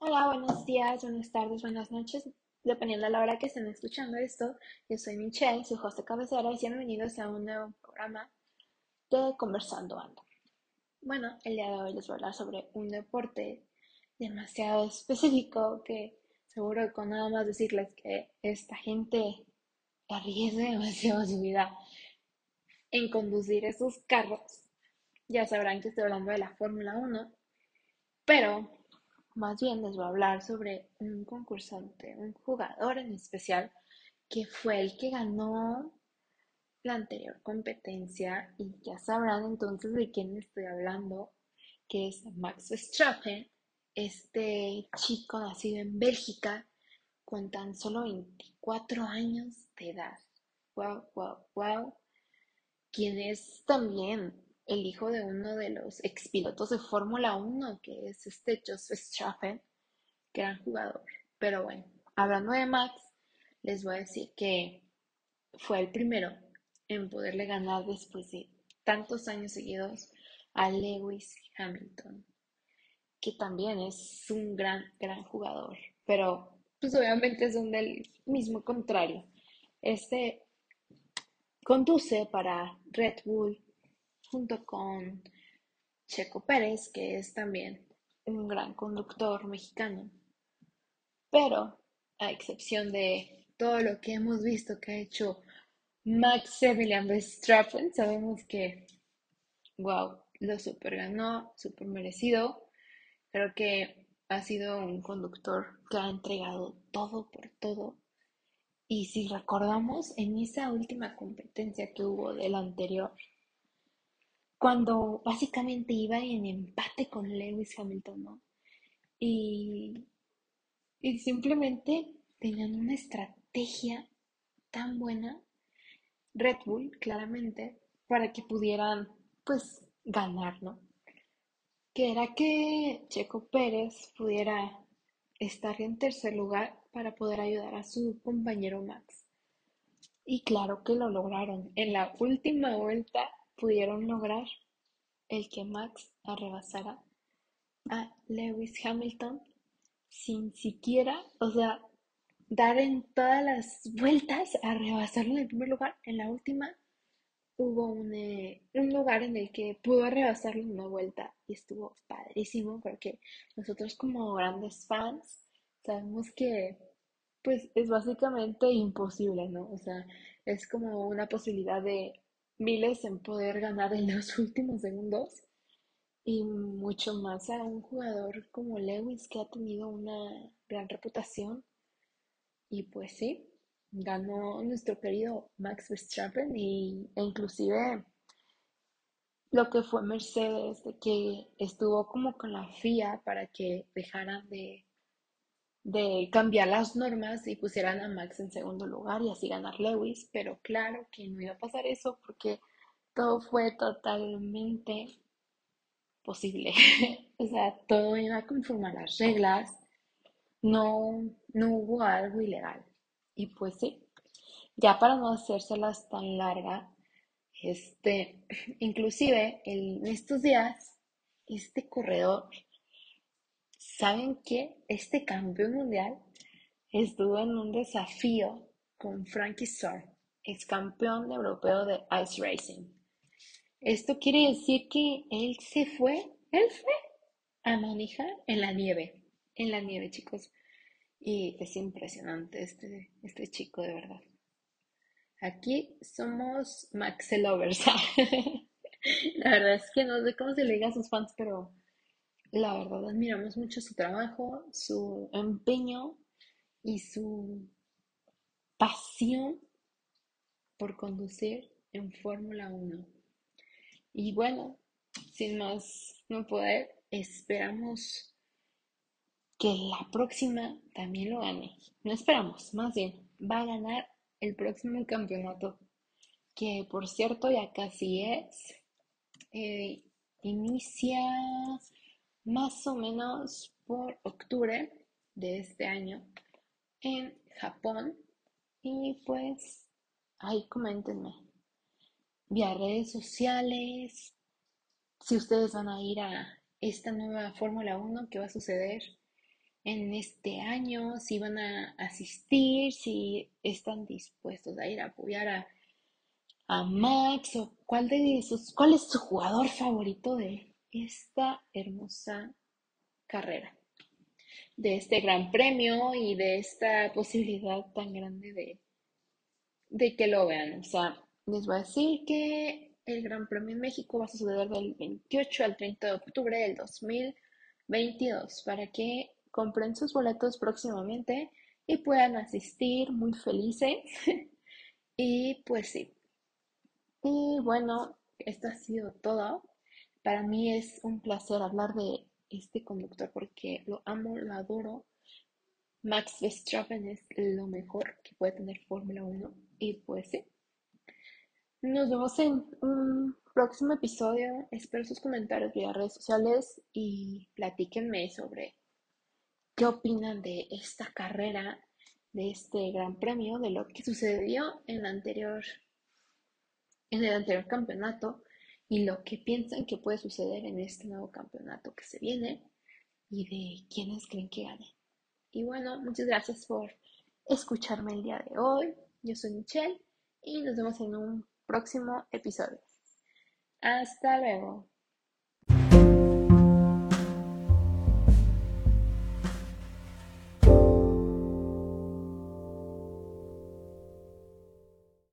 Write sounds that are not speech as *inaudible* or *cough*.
Hola, buenos días, buenas tardes, buenas noches, dependiendo de la hora que estén escuchando esto. Yo soy Michelle, su host de cabecera, y bienvenidos a un nuevo programa de Conversando Ando. Bueno, el día de hoy les voy a hablar sobre un deporte demasiado específico que seguro con nada más decirles que esta gente arriesga demasiado su vida en conducir esos carros. Ya sabrán que estoy hablando de la Fórmula 1, pero más bien les voy a hablar sobre un concursante, un jugador en especial, que fue el que ganó la anterior competencia y ya sabrán entonces de quién estoy hablando, que es Max Verstappen, este chico nacido en Bélgica con tan solo 24 años de edad. Wow, wow, wow. Quien es también el hijo de uno de los expilotos de Fórmula 1, que es este Joseph Verstappen, gran jugador. Pero bueno, hablando de Max, les voy a decir que fue el primero en poderle ganar después de tantos años seguidos a Lewis Hamilton, que también es un gran, gran jugador, pero pues obviamente son del mismo contrario. Este conduce para Red Bull junto con Checo Pérez, que es también un gran conductor mexicano. Pero, a excepción de todo lo que hemos visto que ha hecho Max Emilian Verstappen, sabemos que, wow, lo super ganó, super merecido. Creo que ha sido un conductor que ha entregado todo por todo. Y si recordamos en esa última competencia que hubo del anterior, cuando básicamente iba en empate con Lewis Hamilton, ¿no? Y, y simplemente tenían una estrategia tan buena Red Bull, claramente, para que pudieran, pues, ganar, ¿no? Que era que Checo Pérez pudiera estar en tercer lugar para poder ayudar a su compañero Max. Y claro que lo lograron. En la última vuelta pudieron lograr el que Max arrebasara a Lewis Hamilton sin siquiera, o sea, dar en todas las vueltas a rebasarlo en el primer lugar. En la última hubo un, eh, un lugar en el que pudo rebasarlo en una vuelta y estuvo padrísimo porque nosotros como grandes fans sabemos que pues es básicamente imposible, ¿no? O sea, es como una posibilidad de miles en poder ganar en los *laughs* últimos segundos y mucho más a un jugador como Lewis que ha tenido una gran reputación y pues sí, ganó nuestro querido Max Verstappen y, e inclusive lo que fue Mercedes, de que estuvo como con la FIA para que dejaran de, de cambiar las normas y pusieran a Max en segundo lugar y así ganar Lewis, pero claro que no iba a pasar eso porque todo fue totalmente posible. *laughs* o sea, todo iba conforme a las reglas no, no hubo algo ilegal. Y pues sí, ya para no hacérselas tan larga, este, *laughs* inclusive en estos días, este corredor, ¿saben qué? Este campeón mundial estuvo en un desafío con Frankie Starr, ex campeón europeo de Ice Racing. Esto quiere decir que él se fue, él fue a manejar en la nieve en la nieve, chicos. Y es impresionante este, este chico, de verdad. Aquí somos Max Lovers. *laughs* la verdad es que no sé cómo se le diga a sus fans, pero la verdad admiramos mucho su trabajo, su empeño y su pasión por conducir en Fórmula 1. Y bueno, sin más no poder, esperamos que la próxima también lo gane. No esperamos, más bien, va a ganar el próximo campeonato, que por cierto ya casi es. Eh, inicia más o menos por octubre de este año en Japón. Y pues ahí coméntenme vía redes sociales, si ustedes van a ir a esta nueva Fórmula 1 que va a suceder en este año, si van a asistir, si están dispuestos a ir a apoyar a, a Max o cuál de esos, cuál es su jugador favorito de esta hermosa carrera, de este gran premio y de esta posibilidad tan grande de, de que lo vean. O sea, les voy a decir que el Gran Premio en México va a suceder del 28 al 30 de octubre del 2022 para que compren sus boletos próximamente y puedan asistir muy felices. *laughs* y pues sí. Y bueno, esto ha sido todo. Para mí es un placer hablar de este conductor porque lo amo, lo adoro. Max Verstappen es lo mejor que puede tener Fórmula 1 y pues sí. Nos vemos en un próximo episodio. Espero sus comentarios vía redes sociales y platíquenme sobre qué opinan de esta carrera, de este gran premio, de lo que sucedió en anterior, en el anterior campeonato y lo que piensan que puede suceder en este nuevo campeonato que se viene y de quiénes creen que gane. Y bueno, muchas gracias por escucharme el día de hoy. Yo soy Michelle y nos vemos en un próximo episodio. Hasta luego.